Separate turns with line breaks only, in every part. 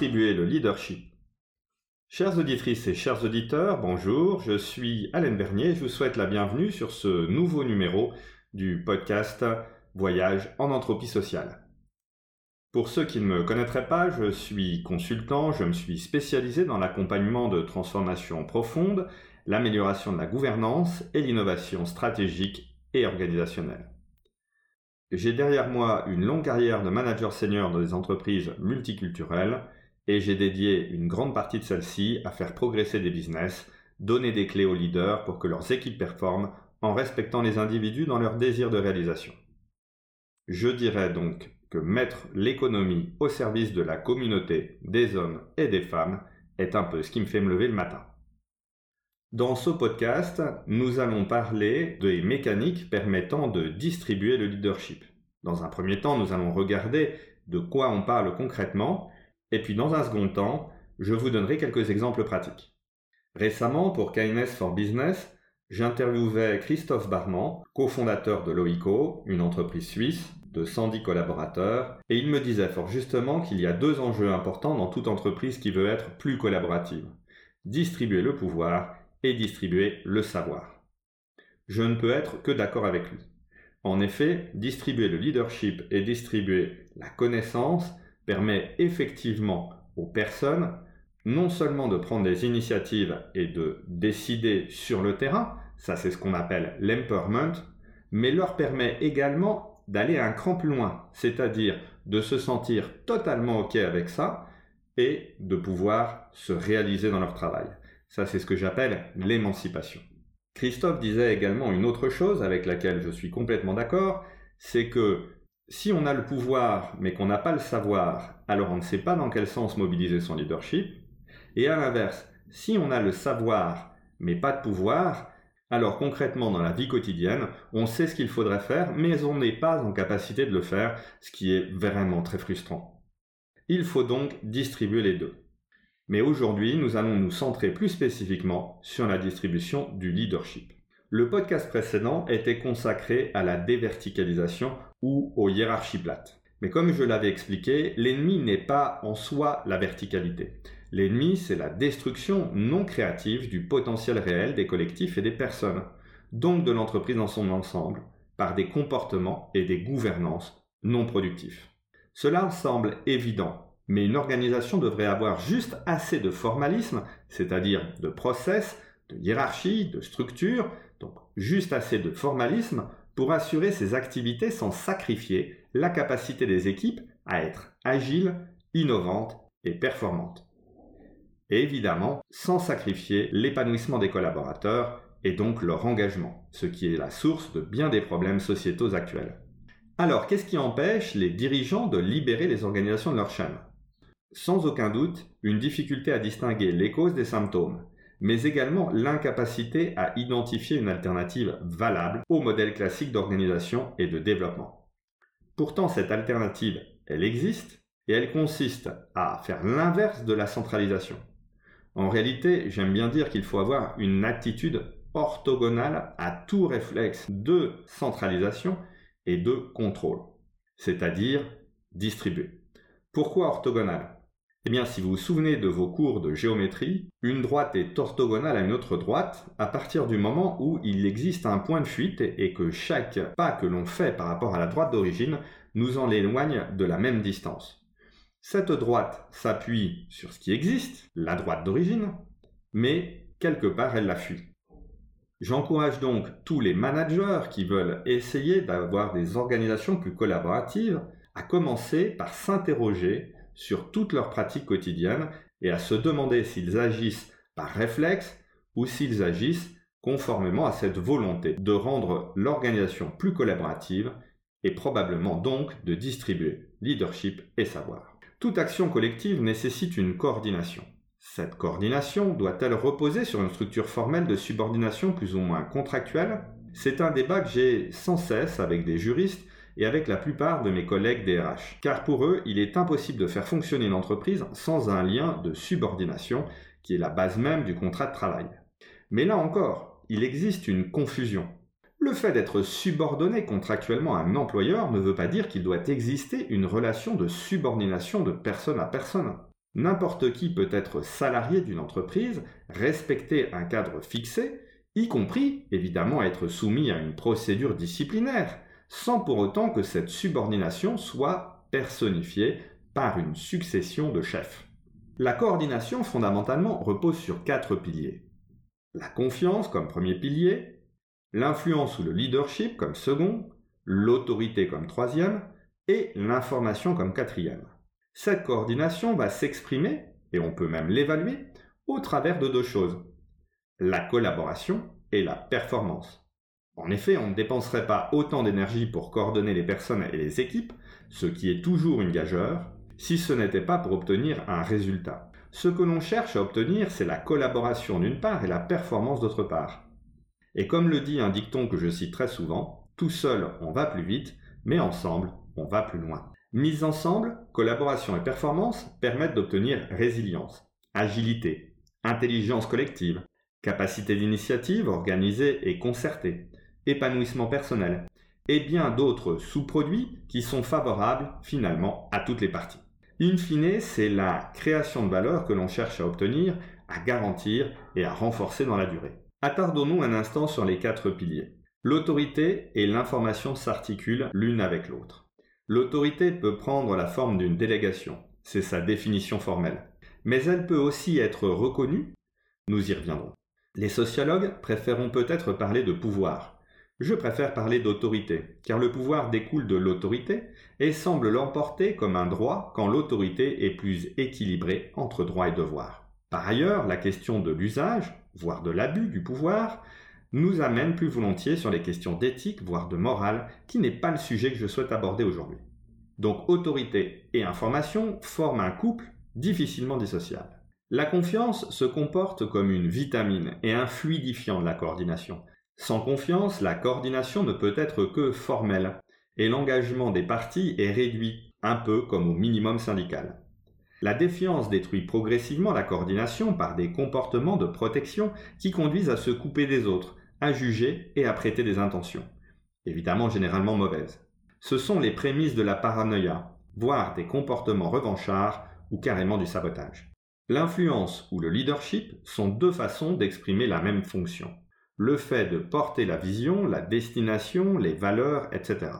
Le leadership. Chères auditrices et chers auditeurs, bonjour, je suis Alain Bernier, je vous souhaite la bienvenue sur ce nouveau numéro du podcast Voyage en entropie sociale. Pour ceux qui ne me connaîtraient pas, je suis consultant, je me suis spécialisé dans l'accompagnement de transformations profondes, l'amélioration de la gouvernance et l'innovation stratégique et organisationnelle. J'ai derrière moi une longue carrière de manager senior dans des entreprises multiculturelles et j'ai dédié une grande partie de celle-ci à faire progresser des business, donner des clés aux leaders pour que leurs équipes performent en respectant les individus dans leur désir de réalisation. Je dirais donc que mettre l'économie au service de la communauté, des hommes et des femmes est un peu ce qui me fait me lever le matin. Dans ce podcast, nous allons parler des mécaniques permettant de distribuer le leadership. Dans un premier temps, nous allons regarder de quoi on parle concrètement, et puis dans un second temps, je vous donnerai quelques exemples pratiques. Récemment, pour Kindness for Business, j'interviewais Christophe Barman, cofondateur de Loico, une entreprise suisse de 110 collaborateurs, et il me disait fort justement qu'il y a deux enjeux importants dans toute entreprise qui veut être plus collaborative. Distribuer le pouvoir et distribuer le savoir. Je ne peux être que d'accord avec lui. En effet, distribuer le leadership et distribuer la connaissance permet effectivement aux personnes non seulement de prendre des initiatives et de décider sur le terrain, ça c'est ce qu'on appelle l'empowerment, mais leur permet également d'aller un cran plus loin, c'est-à-dire de se sentir totalement OK avec ça et de pouvoir se réaliser dans leur travail. Ça, c'est ce que j'appelle l'émancipation. Christophe disait également une autre chose avec laquelle je suis complètement d'accord, c'est que si on a le pouvoir mais qu'on n'a pas le savoir, alors on ne sait pas dans quel sens mobiliser son leadership. Et à l'inverse, si on a le savoir mais pas de pouvoir, alors concrètement dans la vie quotidienne, on sait ce qu'il faudrait faire, mais on n'est pas en capacité de le faire, ce qui est vraiment très frustrant. Il faut donc distribuer les deux. Mais aujourd'hui, nous allons nous centrer plus spécifiquement sur la distribution du leadership. Le podcast précédent était consacré à la déverticalisation ou aux hiérarchies plates. Mais comme je l'avais expliqué, l'ennemi n'est pas en soi la verticalité. L'ennemi, c'est la destruction non créative du potentiel réel des collectifs et des personnes, donc de l'entreprise dans son ensemble, par des comportements et des gouvernances non productifs. Cela semble évident mais une organisation devrait avoir juste assez de formalisme, c'est-à-dire de process, de hiérarchie, de structure, donc juste assez de formalisme pour assurer ses activités sans sacrifier la capacité des équipes à être agiles, innovantes et performantes. Et évidemment, sans sacrifier l'épanouissement des collaborateurs et donc leur engagement, ce qui est la source de bien des problèmes sociétaux actuels. Alors, qu'est-ce qui empêche les dirigeants de libérer les organisations de leur chaîne? Sans aucun doute, une difficulté à distinguer les causes des symptômes, mais également l'incapacité à identifier une alternative valable au modèle classique d'organisation et de développement. Pourtant, cette alternative, elle existe et elle consiste à faire l'inverse de la centralisation. En réalité, j'aime bien dire qu'il faut avoir une attitude orthogonale à tout réflexe de centralisation et de contrôle, c'est-à-dire distribuer. Pourquoi orthogonale? Eh bien, si vous vous souvenez de vos cours de géométrie, une droite est orthogonale à une autre droite à partir du moment où il existe un point de fuite et que chaque pas que l'on fait par rapport à la droite d'origine nous en éloigne de la même distance. Cette droite s'appuie sur ce qui existe, la droite d'origine, mais quelque part elle la fuit. J'encourage donc tous les managers qui veulent essayer d'avoir des organisations plus collaboratives à commencer par s'interroger sur toutes leurs pratiques quotidiennes et à se demander s'ils agissent par réflexe ou s'ils agissent conformément à cette volonté de rendre l'organisation plus collaborative et probablement donc de distribuer leadership et savoir. Toute action collective nécessite une coordination. Cette coordination doit-elle reposer sur une structure formelle de subordination plus ou moins contractuelle? C'est un débat que j'ai sans cesse avec des juristes et avec la plupart de mes collègues DRH. Car pour eux, il est impossible de faire fonctionner une entreprise sans un lien de subordination qui est la base même du contrat de travail. Mais là encore, il existe une confusion. Le fait d'être subordonné contractuellement à un employeur ne veut pas dire qu'il doit exister une relation de subordination de personne à personne. N'importe qui peut être salarié d'une entreprise, respecter un cadre fixé, y compris évidemment être soumis à une procédure disciplinaire, sans pour autant que cette subordination soit personnifiée par une succession de chefs. La coordination fondamentalement repose sur quatre piliers. La confiance comme premier pilier, l'influence ou le leadership comme second, l'autorité comme troisième et l'information comme quatrième. Cette coordination va s'exprimer, et on peut même l'évaluer, au travers de deux choses, la collaboration et la performance. En effet, on ne dépenserait pas autant d'énergie pour coordonner les personnes et les équipes, ce qui est toujours une gageure, si ce n'était pas pour obtenir un résultat. Ce que l'on cherche à obtenir, c'est la collaboration d'une part et la performance d'autre part. Et comme le dit un dicton que je cite très souvent, tout seul on va plus vite, mais ensemble on va plus loin. Mise ensemble, collaboration et performance permettent d'obtenir résilience, agilité, intelligence collective, capacité d'initiative organisée et concertée, épanouissement personnel, et bien d'autres sous-produits qui sont favorables finalement à toutes les parties. In fine, c'est la création de valeur que l'on cherche à obtenir, à garantir et à renforcer dans la durée. Attardons-nous un instant sur les quatre piliers. L'autorité et l'information s'articulent l'une avec l'autre. L'autorité peut prendre la forme d'une délégation, c'est sa définition formelle, mais elle peut aussi être reconnue, nous y reviendrons. Les sociologues préféreront peut-être parler de pouvoir. Je préfère parler d'autorité, car le pouvoir découle de l'autorité et semble l'emporter comme un droit quand l'autorité est plus équilibrée entre droit et devoir. Par ailleurs, la question de l'usage, voire de l'abus du pouvoir, nous amène plus volontiers sur les questions d'éthique, voire de morale, qui n'est pas le sujet que je souhaite aborder aujourd'hui. Donc autorité et information forment un couple difficilement dissociable. La confiance se comporte comme une vitamine et un fluidifiant de la coordination. Sans confiance, la coordination ne peut être que formelle, et l'engagement des parties est réduit, un peu comme au minimum syndical. La défiance détruit progressivement la coordination par des comportements de protection qui conduisent à se couper des autres, à juger et à prêter des intentions, évidemment généralement mauvaises. Ce sont les prémices de la paranoïa, voire des comportements revanchards ou carrément du sabotage. L'influence ou le leadership sont deux façons d'exprimer la même fonction. Le fait de porter la vision, la destination, les valeurs, etc.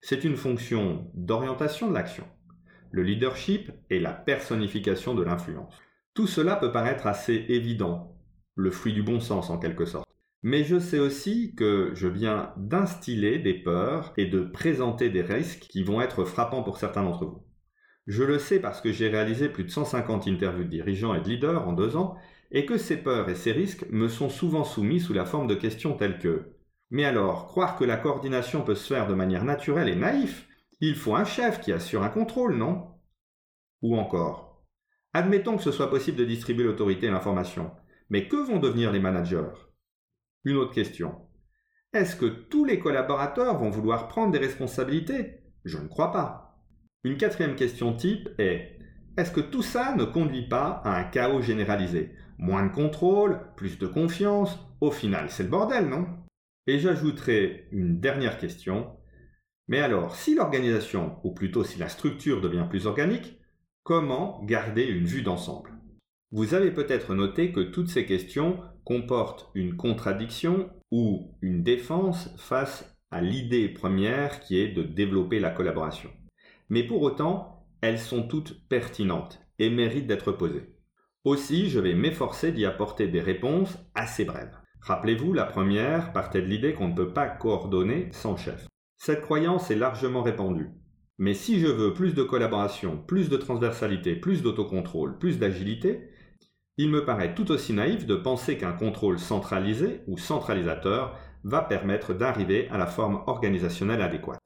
C'est une fonction d'orientation de l'action. Le leadership est la personnification de l'influence. Tout cela peut paraître assez évident, le fruit du bon sens en quelque sorte. Mais je sais aussi que je viens d'instiller des peurs et de présenter des risques qui vont être frappants pour certains d'entre vous. Je le sais parce que j'ai réalisé plus de 150 interviews de dirigeants et de leaders en deux ans, et que ces peurs et ces risques me sont souvent soumis sous la forme de questions telles que Mais alors, croire que la coordination peut se faire de manière naturelle et naïf Il faut un chef qui assure un contrôle, non? Ou encore Admettons que ce soit possible de distribuer l'autorité et l'information, mais que vont devenir les managers? Une autre question. Est-ce que tous les collaborateurs vont vouloir prendre des responsabilités? Je ne crois pas. Une quatrième question type est est-ce que tout ça ne conduit pas à un chaos généralisé? Moins de contrôle, plus de confiance, au final c'est le bordel, non? Et j'ajouterai une dernière question. Mais alors, si l'organisation, ou plutôt si la structure devient plus organique, comment garder une vue d'ensemble? Vous avez peut-être noté que toutes ces questions comporte une contradiction ou une défense face à l'idée première qui est de développer la collaboration. Mais pour autant, elles sont toutes pertinentes et méritent d'être posées. Aussi, je vais m'efforcer d'y apporter des réponses assez brèves. Rappelez-vous, la première partait de l'idée qu'on ne peut pas coordonner sans chef. Cette croyance est largement répandue. Mais si je veux plus de collaboration, plus de transversalité, plus d'autocontrôle, plus d'agilité, il me paraît tout aussi naïf de penser qu'un contrôle centralisé ou centralisateur va permettre d'arriver à la forme organisationnelle adéquate.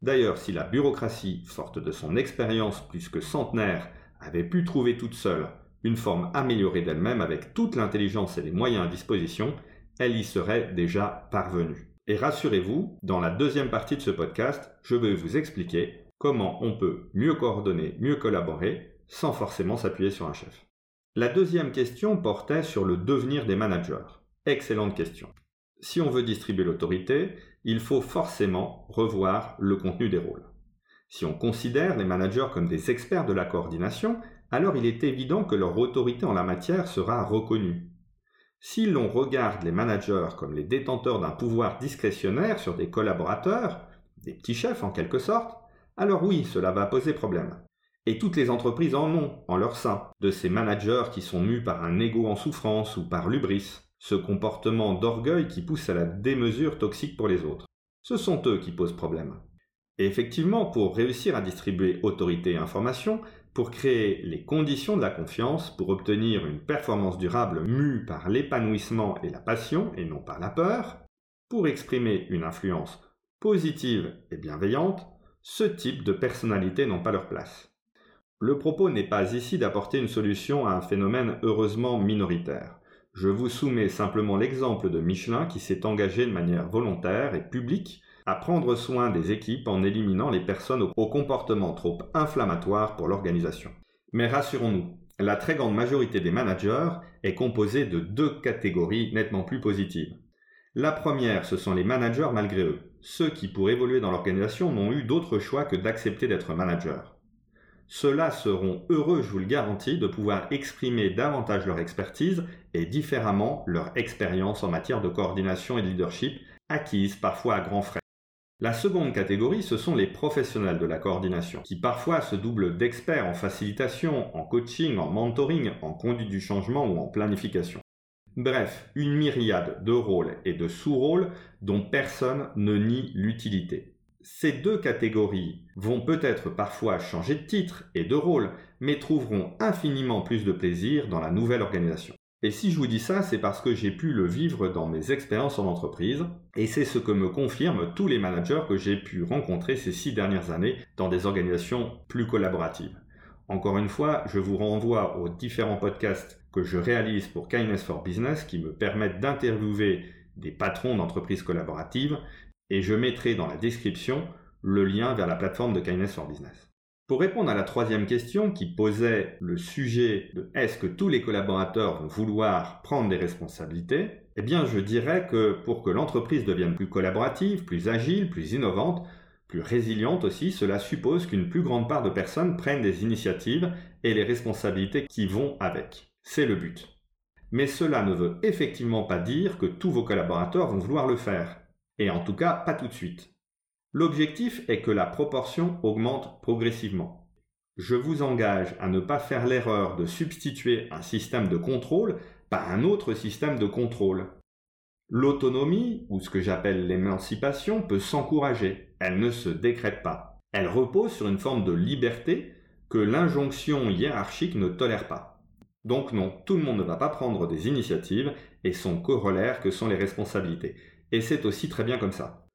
D'ailleurs, si la bureaucratie, forte de son expérience plus que centenaire, avait pu trouver toute seule une forme améliorée d'elle-même avec toute l'intelligence et les moyens à disposition, elle y serait déjà parvenue. Et rassurez-vous, dans la deuxième partie de ce podcast, je vais vous expliquer comment on peut mieux coordonner, mieux collaborer, sans forcément s'appuyer sur un chef. La deuxième question portait sur le devenir des managers. Excellente question. Si on veut distribuer l'autorité, il faut forcément revoir le contenu des rôles. Si on considère les managers comme des experts de la coordination, alors il est évident que leur autorité en la matière sera reconnue. Si l'on regarde les managers comme les détenteurs d'un pouvoir discrétionnaire sur des collaborateurs, des petits chefs en quelque sorte, alors oui, cela va poser problème. Et toutes les entreprises en ont, en leur sein, de ces managers qui sont mus par un ego en souffrance ou par l'ubris, ce comportement d'orgueil qui pousse à la démesure toxique pour les autres. Ce sont eux qui posent problème. Et effectivement, pour réussir à distribuer autorité et information, pour créer les conditions de la confiance, pour obtenir une performance durable mue par l'épanouissement et la passion et non par la peur, pour exprimer une influence positive et bienveillante, ce type de personnalités n'ont pas leur place. Le propos n'est pas ici d'apporter une solution à un phénomène heureusement minoritaire. Je vous soumets simplement l'exemple de Michelin qui s'est engagé de manière volontaire et publique à prendre soin des équipes en éliminant les personnes au comportement trop inflammatoire pour l'organisation. Mais rassurons-nous, la très grande majorité des managers est composée de deux catégories nettement plus positives. La première, ce sont les managers malgré eux, ceux qui pour évoluer dans l'organisation n'ont eu d'autre choix que d'accepter d'être managers. Ceux-là seront heureux, je vous le garantis, de pouvoir exprimer davantage leur expertise et différemment leur expérience en matière de coordination et de leadership acquise parfois à grands frais. La seconde catégorie, ce sont les professionnels de la coordination, qui parfois se doublent d'experts en facilitation, en coaching, en mentoring, en conduite du changement ou en planification. Bref, une myriade de rôles et de sous-rôles dont personne ne nie l'utilité. Ces deux catégories vont peut-être parfois changer de titre et de rôle, mais trouveront infiniment plus de plaisir dans la nouvelle organisation. Et si je vous dis ça, c'est parce que j'ai pu le vivre dans mes expériences en entreprise, et c'est ce que me confirment tous les managers que j'ai pu rencontrer ces six dernières années dans des organisations plus collaboratives. Encore une fois, je vous renvoie aux différents podcasts que je réalise pour Kindness for Business qui me permettent d'interviewer des patrons d'entreprises collaboratives, et je mettrai dans la description le lien vers la plateforme de Kindness for Business. Pour répondre à la troisième question qui posait le sujet de est-ce que tous les collaborateurs vont vouloir prendre des responsabilités, eh bien je dirais que pour que l'entreprise devienne plus collaborative, plus agile, plus innovante, plus résiliente aussi, cela suppose qu'une plus grande part de personnes prennent des initiatives et les responsabilités qui vont avec. C'est le but. Mais cela ne veut effectivement pas dire que tous vos collaborateurs vont vouloir le faire. Et en tout cas, pas tout de suite. L'objectif est que la proportion augmente progressivement. Je vous engage à ne pas faire l'erreur de substituer un système de contrôle par un autre système de contrôle. L'autonomie, ou ce que j'appelle l'émancipation, peut s'encourager, elle ne se décrète pas. Elle repose sur une forme de liberté que l'injonction hiérarchique ne tolère pas. Donc non, tout le monde ne va pas prendre des initiatives et son corollaire que sont les responsabilités. Et c'est aussi très bien comme ça.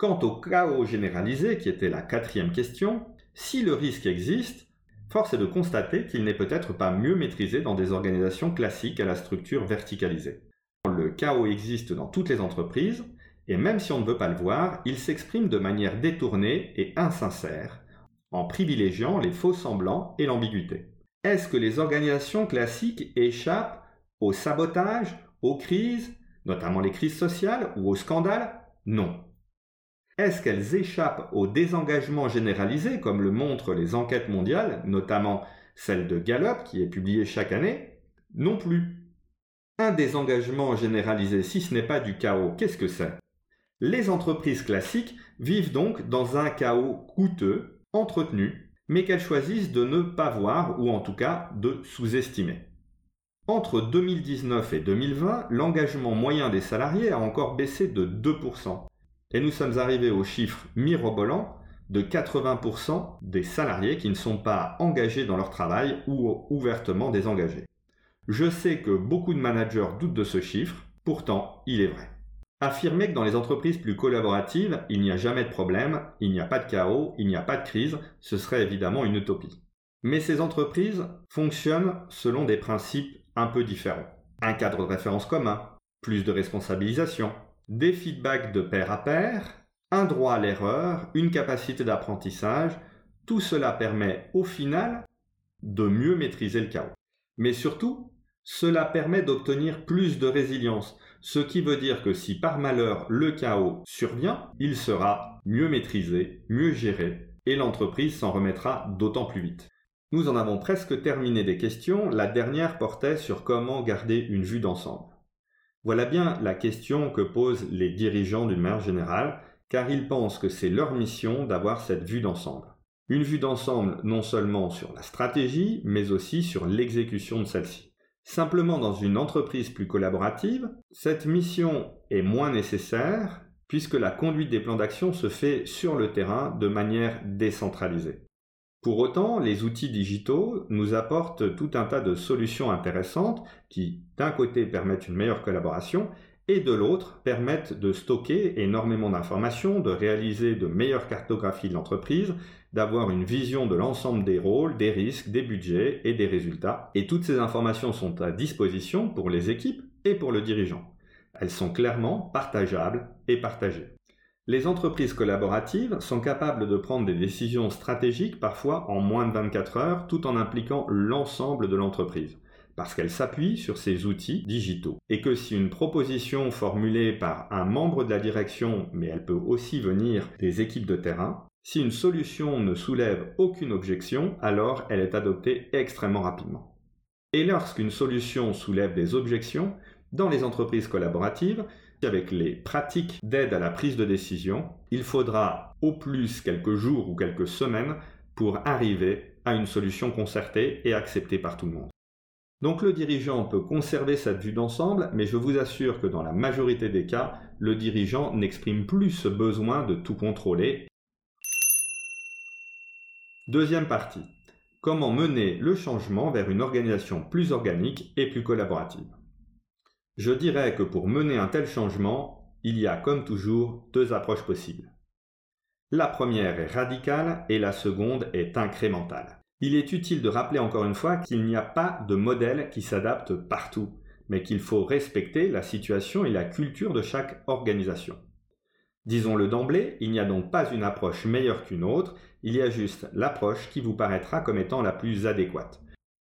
Quant au chaos généralisé, qui était la quatrième question, si le risque existe, force est de constater qu'il n'est peut-être pas mieux maîtrisé dans des organisations classiques à la structure verticalisée. Le chaos existe dans toutes les entreprises, et même si on ne veut pas le voir, il s'exprime de manière détournée et insincère, en privilégiant les faux semblants et l'ambiguïté. Est-ce que les organisations classiques échappent au sabotage, aux crises, notamment les crises sociales ou aux scandales? Non. Est-ce qu'elles échappent au désengagement généralisé, comme le montrent les enquêtes mondiales, notamment celle de Gallup qui est publiée chaque année? Non plus. Un désengagement généralisé, si ce n'est pas du chaos, qu'est-ce que c'est? Les entreprises classiques vivent donc dans un chaos coûteux, entretenu, mais qu'elles choisissent de ne pas voir ou en tout cas de sous-estimer. Entre 2019 et 2020, l'engagement moyen des salariés a encore baissé de 2%. Et nous sommes arrivés au chiffre mirobolant de 80% des salariés qui ne sont pas engagés dans leur travail ou ouvertement désengagés. Je sais que beaucoup de managers doutent de ce chiffre, pourtant il est vrai. Affirmer que dans les entreprises plus collaboratives, il n'y a jamais de problème, il n'y a pas de chaos, il n'y a pas de crise, ce serait évidemment une utopie. Mais ces entreprises fonctionnent selon des principes un peu différents. Un cadre de référence commun, plus de responsabilisation, des feedbacks de pair à pair, un droit à l'erreur, une capacité d'apprentissage, tout cela permet au final de mieux maîtriser le chaos. Mais surtout, cela permet d'obtenir plus de résilience, ce qui veut dire que si par malheur le chaos survient, il sera mieux maîtrisé, mieux géré, et l'entreprise s'en remettra d'autant plus vite. Nous en avons presque terminé des questions, la dernière portait sur comment garder une vue d'ensemble. Voilà bien la question que posent les dirigeants d'une manière générale, car ils pensent que c'est leur mission d'avoir cette vue d'ensemble. Une vue d'ensemble non seulement sur la stratégie, mais aussi sur l'exécution de celle-ci. Simplement dans une entreprise plus collaborative, cette mission est moins nécessaire puisque la conduite des plans d'action se fait sur le terrain de manière décentralisée. Pour autant, les outils digitaux nous apportent tout un tas de solutions intéressantes qui, d'un côté, permettent une meilleure collaboration et de l'autre, permettent de stocker énormément d'informations, de réaliser de meilleures cartographies de l'entreprise, d'avoir une vision de l'ensemble des rôles, des risques, des budgets et des résultats. Et toutes ces informations sont à disposition pour les équipes et pour le dirigeant. Elles sont clairement partageables et partagées. Les entreprises collaboratives sont capables de prendre des décisions stratégiques parfois en moins de 24 heures tout en impliquant l'ensemble de l'entreprise parce qu'elles s'appuient sur ces outils digitaux. Et que si une proposition formulée par un membre de la direction, mais elle peut aussi venir des équipes de terrain, si une solution ne soulève aucune objection, alors elle est adoptée extrêmement rapidement. Et lorsqu'une solution soulève des objections, dans les entreprises collaboratives, avec les pratiques d'aide à la prise de décision, il faudra au plus quelques jours ou quelques semaines pour arriver à une solution concertée et acceptée par tout le monde. Donc le dirigeant peut conserver cette vue d'ensemble, mais je vous assure que dans la majorité des cas, le dirigeant n'exprime plus ce besoin de tout contrôler. Deuxième partie. Comment mener le changement vers une organisation plus organique et plus collaborative? Je dirais que pour mener un tel changement, il y a comme toujours deux approches possibles. La première est radicale et la seconde est incrémentale. Il est utile de rappeler encore une fois qu'il n'y a pas de modèle qui s'adapte partout, mais qu'il faut respecter la situation et la culture de chaque organisation. Disons-le d'emblée, il n'y a donc pas une approche meilleure qu'une autre, il y a juste l'approche qui vous paraîtra comme étant la plus adéquate.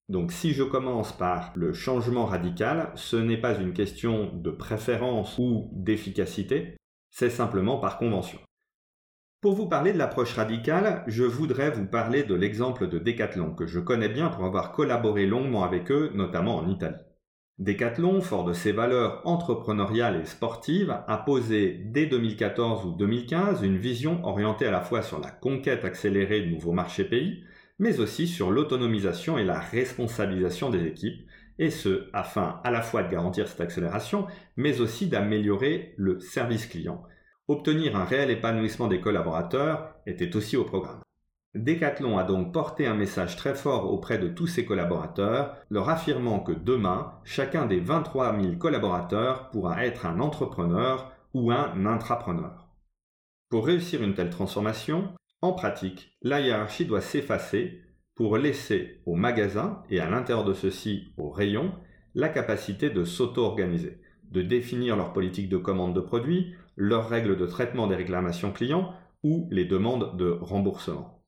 Donc si je commence par le changement radical, ce n'est pas une question de préférence ou d'efficacité, c'est simplement par convention. Pour vous parler de l'approche radicale, je voudrais vous parler de l'exemple de Decathlon, que je connais bien pour avoir collaboré longuement avec eux, notamment en Italie. Decathlon, fort de ses valeurs entrepreneuriales et sportives, a posé dès 2014 ou 2015 une vision orientée à la fois sur la conquête accélérée de nouveaux marchés pays, mais aussi sur l'autonomisation et la responsabilisation des équipes, et ce, afin à la fois de garantir cette accélération, mais aussi d'améliorer le service client. Obtenir un réel épanouissement des collaborateurs était aussi au programme. Decathlon a donc porté un message très fort auprès de tous ses collaborateurs, leur affirmant que demain, chacun des 23 000 collaborateurs pourra être un entrepreneur ou un intrapreneur. Pour réussir une telle transformation, en pratique, la hiérarchie doit s'effacer pour laisser au magasin et à l'intérieur de ceux-ci au rayon la capacité de s'auto-organiser, de définir leur politique de commande de produits, leurs règles de traitement des réclamations clients ou les demandes de remboursement.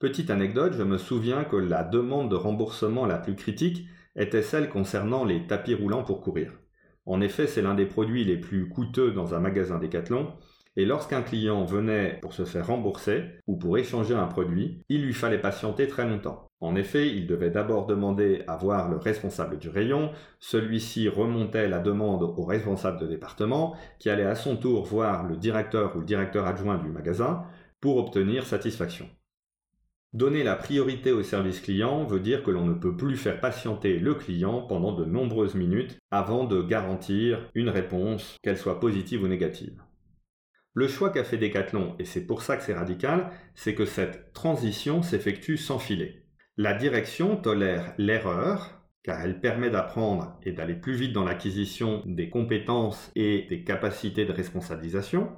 Petite anecdote, je me souviens que la demande de remboursement la plus critique était celle concernant les tapis roulants pour courir. En effet, c'est l'un des produits les plus coûteux dans un magasin Decathlon et lorsqu'un client venait pour se faire rembourser ou pour échanger un produit, il lui fallait patienter très longtemps. En effet, il devait d'abord demander à voir le responsable du rayon, celui-ci remontait la demande au responsable de département, qui allait à son tour voir le directeur ou le directeur adjoint du magasin pour obtenir satisfaction. Donner la priorité au service client veut dire que l'on ne peut plus faire patienter le client pendant de nombreuses minutes avant de garantir une réponse, qu'elle soit positive ou négative. Le choix qu'a fait Decathlon, et c'est pour ça que c'est radical, c'est que cette transition s'effectue sans filet. La direction tolère l'erreur, car elle permet d'apprendre et d'aller plus vite dans l'acquisition des compétences et des capacités de responsabilisation,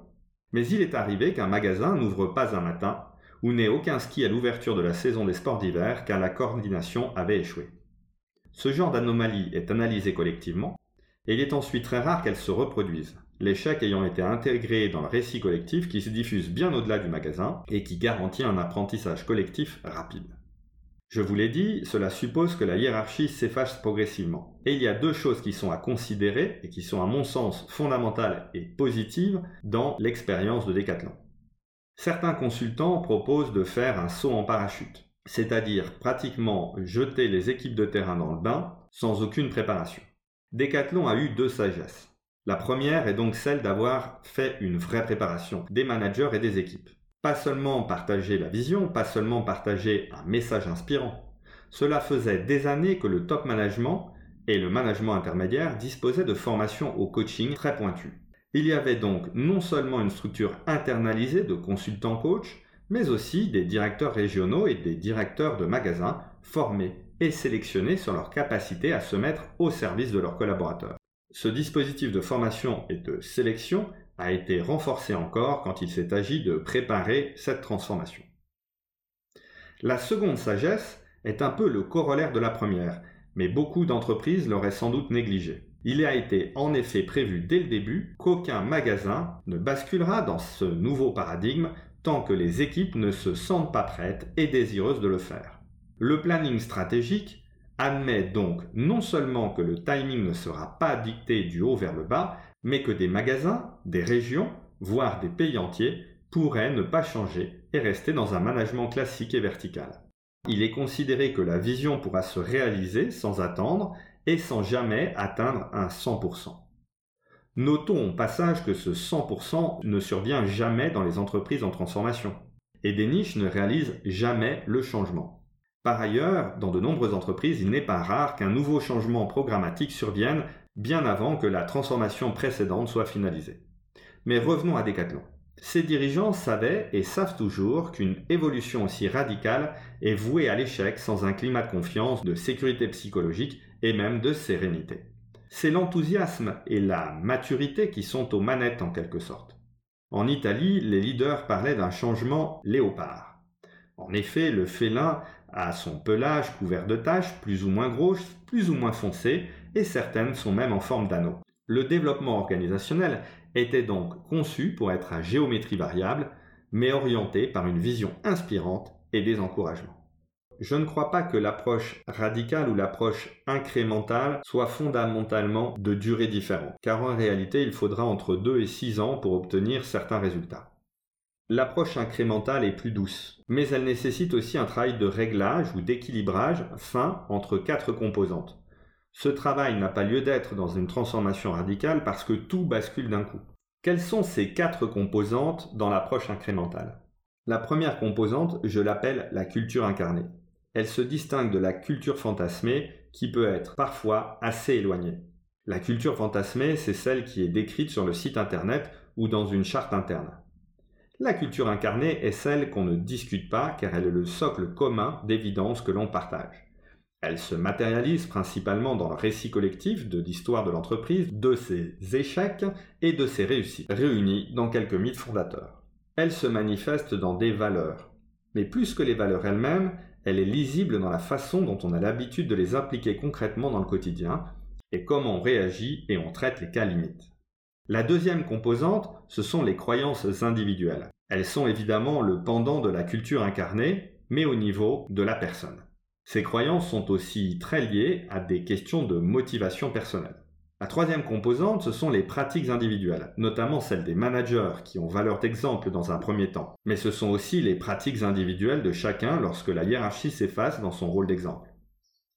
mais il est arrivé qu'un magasin n'ouvre pas un matin ou n'ait aucun ski à l'ouverture de la saison des sports d'hiver car la coordination avait échoué. Ce genre d'anomalie est analysé collectivement, et il est ensuite très rare qu'elle se reproduise l'échec ayant été intégré dans le récit collectif qui se diffuse bien au-delà du magasin et qui garantit un apprentissage collectif rapide. Je vous l'ai dit, cela suppose que la hiérarchie s'efface progressivement. Et il y a deux choses qui sont à considérer et qui sont à mon sens fondamentales et positives dans l'expérience de Decathlon. Certains consultants proposent de faire un saut en parachute. c'est-à-dire pratiquement jeter les équipes de terrain dans le bain sans aucune préparation. Decathlon a eu deux sagesses. La première est donc celle d'avoir fait une vraie préparation des managers et des équipes. Pas seulement partager la vision, pas seulement partager un message inspirant. Cela faisait des années que le top management et le management intermédiaire disposaient de formations au coaching très pointues. Il y avait donc non seulement une structure internalisée de consultants coachs, mais aussi des directeurs régionaux et des directeurs de magasins formés et sélectionnés sur leur capacité à se mettre au service de leurs collaborateurs. Ce dispositif de formation et de sélection a été renforcé encore quand il s'est agi de préparer cette transformation. La seconde sagesse est un peu le corollaire de la première, mais beaucoup d'entreprises l'auraient sans doute négligé. Il a été en effet prévu dès le début qu'aucun magasin ne basculera dans ce nouveau paradigme tant que les équipes ne se sentent pas prêtes et désireuses de le faire. Le planning stratégique admet donc non seulement que le timing ne sera pas dicté du haut vers le bas, mais que des magasins, des régions, voire des pays entiers pourraient ne pas changer et rester dans un management classique et vertical. Il est considéré que la vision pourra se réaliser sans attendre et sans jamais atteindre un 100%. Notons au passage que ce 100% ne survient jamais dans les entreprises en transformation, et des niches ne réalisent jamais le changement. Par ailleurs, dans de nombreuses entreprises, il n'est pas rare qu'un nouveau changement programmatique survienne bien avant que la transformation précédente soit finalisée. Mais revenons à Decathlon. Ces dirigeants savaient et savent toujours qu'une évolution aussi radicale est vouée à l'échec sans un climat de confiance, de sécurité psychologique et même de sérénité. C'est l'enthousiasme et la maturité qui sont aux manettes en quelque sorte. En Italie, les leaders parlaient d'un changement léopard. En effet, le félin a son pelage couvert de taches plus ou moins grosses, plus ou moins foncées, et certaines sont même en forme d'anneau. Le développement organisationnel était donc conçu pour être à géométrie variable, mais orienté par une vision inspirante et des encouragements. Je ne crois pas que l'approche radicale ou l'approche incrémentale soit fondamentalement de durée différente, car en réalité il faudra entre 2 et 6 ans pour obtenir certains résultats. L'approche incrémentale est plus douce, mais elle nécessite aussi un travail de réglage ou d'équilibrage fin entre quatre composantes. Ce travail n'a pas lieu d'être dans une transformation radicale parce que tout bascule d'un coup. Quelles sont ces quatre composantes dans l'approche incrémentale? La première composante, je l'appelle la culture incarnée elle se distingue de la culture fantasmée qui peut être parfois assez éloignée. La culture fantasmée, c'est celle qui est décrite sur le site internet ou dans une charte interne. La culture incarnée est celle qu'on ne discute pas car elle est le socle commun d'évidence que l'on partage. Elle se matérialise principalement dans le récit collectif de l'histoire de l'entreprise, de ses échecs et de ses réussites, réunis dans quelques mythes fondateurs. Elle se manifeste dans des valeurs. Mais plus que les valeurs elles-mêmes, elle est lisible dans la façon dont on a l'habitude de les impliquer concrètement dans le quotidien et comment on réagit et on traite les cas limites. La deuxième composante, ce sont les croyances individuelles. Elles sont évidemment le pendant de la culture incarnée, mais au niveau de la personne. Ces croyances sont aussi très liées à des questions de motivation personnelle. La troisième composante, ce sont les pratiques individuelles, notamment celles des managers qui ont valeur d'exemple dans un premier temps. Mais ce sont aussi les pratiques individuelles de chacun lorsque la hiérarchie s'efface dans son rôle d'exemple.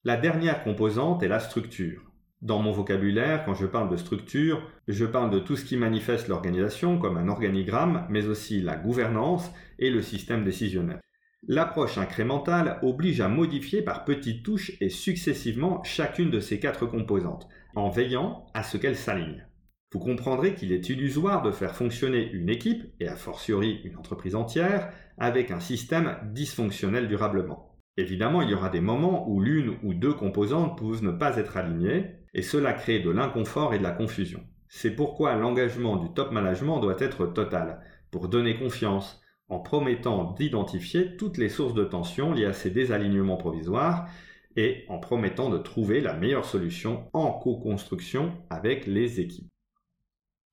La dernière composante est la structure. Dans mon vocabulaire, quand je parle de structure, je parle de tout ce qui manifeste l'organisation comme un organigramme, mais aussi la gouvernance et le système décisionnel. L'approche incrémentale oblige à modifier par petites touches et successivement chacune de ces quatre composantes, en veillant à ce qu'elle s'aligne. Vous comprendrez qu'il est illusoire de faire fonctionner une équipe, et a fortiori une entreprise entière, avec un système dysfonctionnel durablement. Évidemment, il y aura des moments où l'une ou deux composantes peuvent ne pas être alignées, et cela crée de l'inconfort et de la confusion. C'est pourquoi l'engagement du top management doit être total, pour donner confiance, en promettant d'identifier toutes les sources de tension liées à ces désalignements provisoires et en promettant de trouver la meilleure solution en co-construction avec les équipes.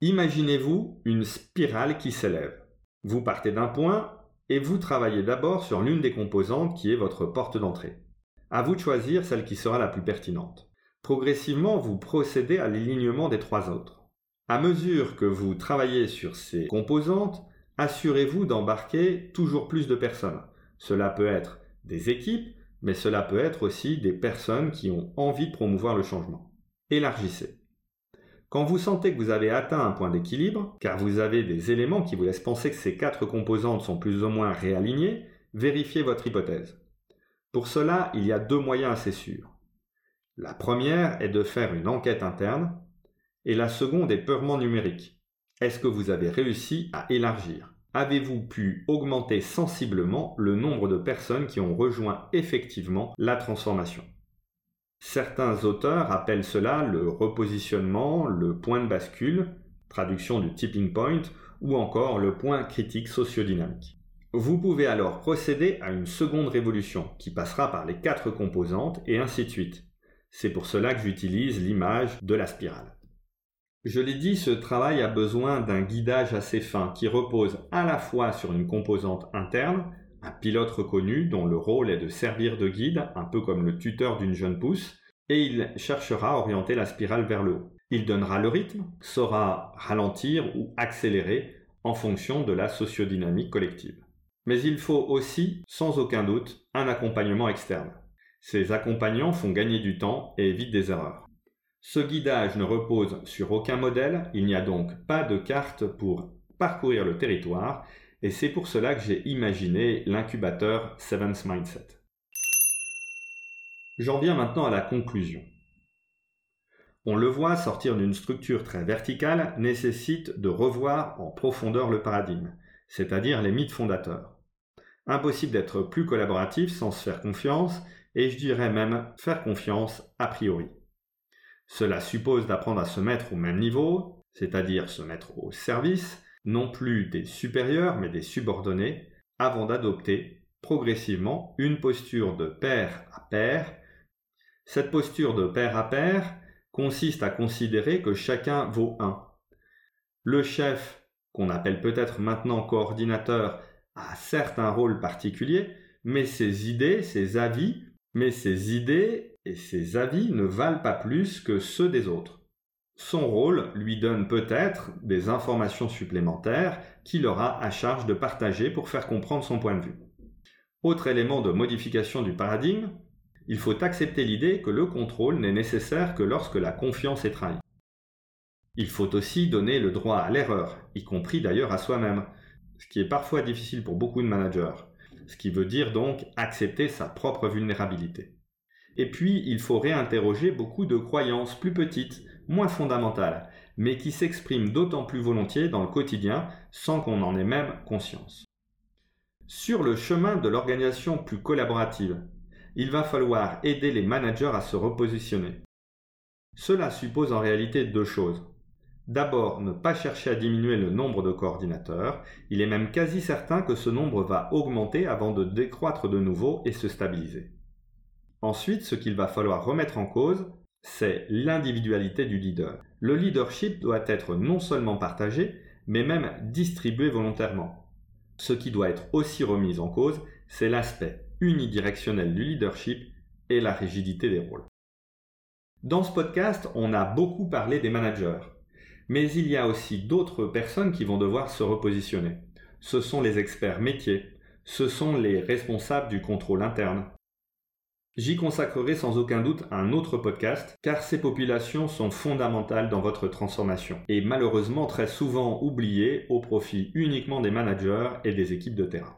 Imaginez-vous une spirale qui s'élève. Vous partez d'un point et vous travaillez d'abord sur l'une des composantes qui est votre porte d'entrée. À vous de choisir celle qui sera la plus pertinente. Progressivement, vous procédez à l'alignement des trois autres. À mesure que vous travaillez sur ces composantes, assurez-vous d'embarquer toujours plus de personnes. Cela peut être des équipes, mais cela peut être aussi des personnes qui ont envie de promouvoir le changement. Élargissez. Quand vous sentez que vous avez atteint un point d'équilibre, car vous avez des éléments qui vous laissent penser que ces quatre composantes sont plus ou moins réalignées, vérifiez votre hypothèse. Pour cela, il y a deux moyens assez sûrs. La première est de faire une enquête interne et la seconde est purement numérique. Est-ce que vous avez réussi à élargir? Avez-vous pu augmenter sensiblement le nombre de personnes qui ont rejoint effectivement la transformation? Certains auteurs appellent cela le repositionnement, le point de bascule, traduction du tipping point, ou encore le point critique sociodynamique. Vous pouvez alors procéder à une seconde révolution qui passera par les quatre composantes et ainsi de suite. C'est pour cela que j'utilise l'image de la spirale. Je l'ai dit, ce travail a besoin d'un guidage assez fin qui repose à la fois sur une composante interne, un pilote reconnu dont le rôle est de servir de guide, un peu comme le tuteur d'une jeune pousse, et il cherchera à orienter la spirale vers le haut. Il donnera le rythme, saura ralentir ou accélérer en fonction de la sociodynamique collective. Mais il faut aussi, sans aucun doute, un accompagnement externe. Ces accompagnants font gagner du temps et évitent des erreurs. Ce guidage ne repose sur aucun modèle, il n'y a donc pas de carte pour parcourir le territoire, et c'est pour cela que j'ai imaginé l'incubateur Seventh Mindset. J'en viens maintenant à la conclusion. On le voit, sortir d'une structure très verticale nécessite de revoir en profondeur le paradigme, c'est-à-dire les mythes fondateurs. Impossible d'être plus collaboratif sans se faire confiance, et je dirais même faire confiance a priori. Cela suppose d'apprendre à se mettre au même niveau, c'est-à-dire se mettre au service, non plus des supérieurs mais des subordonnés, avant d'adopter progressivement une posture de pair à pair. Cette posture de pair à pair consiste à considérer que chacun vaut un. Le chef, qu'on appelle peut-être maintenant coordinateur, a certes un rôle particulier, mais ses idées, ses avis, mais ses idées et ses avis ne valent pas plus que ceux des autres. Son rôle lui donne peut-être des informations supplémentaires qu'il aura à charge de partager pour faire comprendre son point de vue. Autre élément de modification du paradigme, il faut accepter l'idée que le contrôle n'est nécessaire que lorsque la confiance est trahie. Il faut aussi donner le droit à l'erreur, y compris d'ailleurs à soi-même, ce qui est parfois difficile pour beaucoup de managers, ce qui veut dire donc accepter sa propre vulnérabilité. Et puis, il faut réinterroger beaucoup de croyances plus petites, moins fondamentales, mais qui s'expriment d'autant plus volontiers dans le quotidien sans qu'on en ait même conscience. Sur le chemin de l'organisation plus collaborative, il va falloir aider les managers à se repositionner. Cela suppose en réalité deux choses. D'abord, ne pas chercher à diminuer le nombre de coordinateurs, il est même quasi certain que ce nombre va augmenter avant de décroître de nouveau et se stabiliser. Ensuite, ce qu'il va falloir remettre en cause, c'est l'individualité du leader. Le leadership doit être non seulement partagé, mais même distribué volontairement. Ce qui doit être aussi remis en cause, c'est l'aspect unidirectionnel du leadership et la rigidité des rôles. Dans ce podcast, on a beaucoup parlé des managers, mais il y a aussi d'autres personnes qui vont devoir se repositionner. Ce sont les experts métiers, ce sont les responsables du contrôle interne, J'y consacrerai sans aucun doute un autre podcast, car ces populations sont fondamentales dans votre transformation, et malheureusement très souvent oubliées au profit uniquement des managers et des équipes de terrain.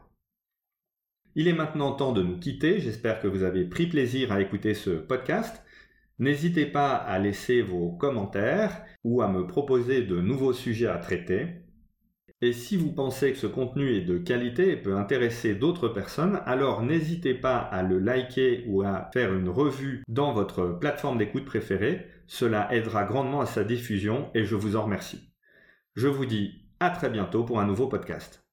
Il est maintenant temps de nous quitter, j'espère que vous avez pris plaisir à écouter ce podcast. N'hésitez pas à laisser vos commentaires ou à me proposer de nouveaux sujets à traiter. Et si vous pensez que ce contenu est de qualité et peut intéresser d'autres personnes, alors n'hésitez pas à le liker ou à faire une revue dans votre plateforme d'écoute préférée. Cela aidera grandement à sa diffusion et je vous en remercie. Je vous dis à très bientôt pour un nouveau podcast.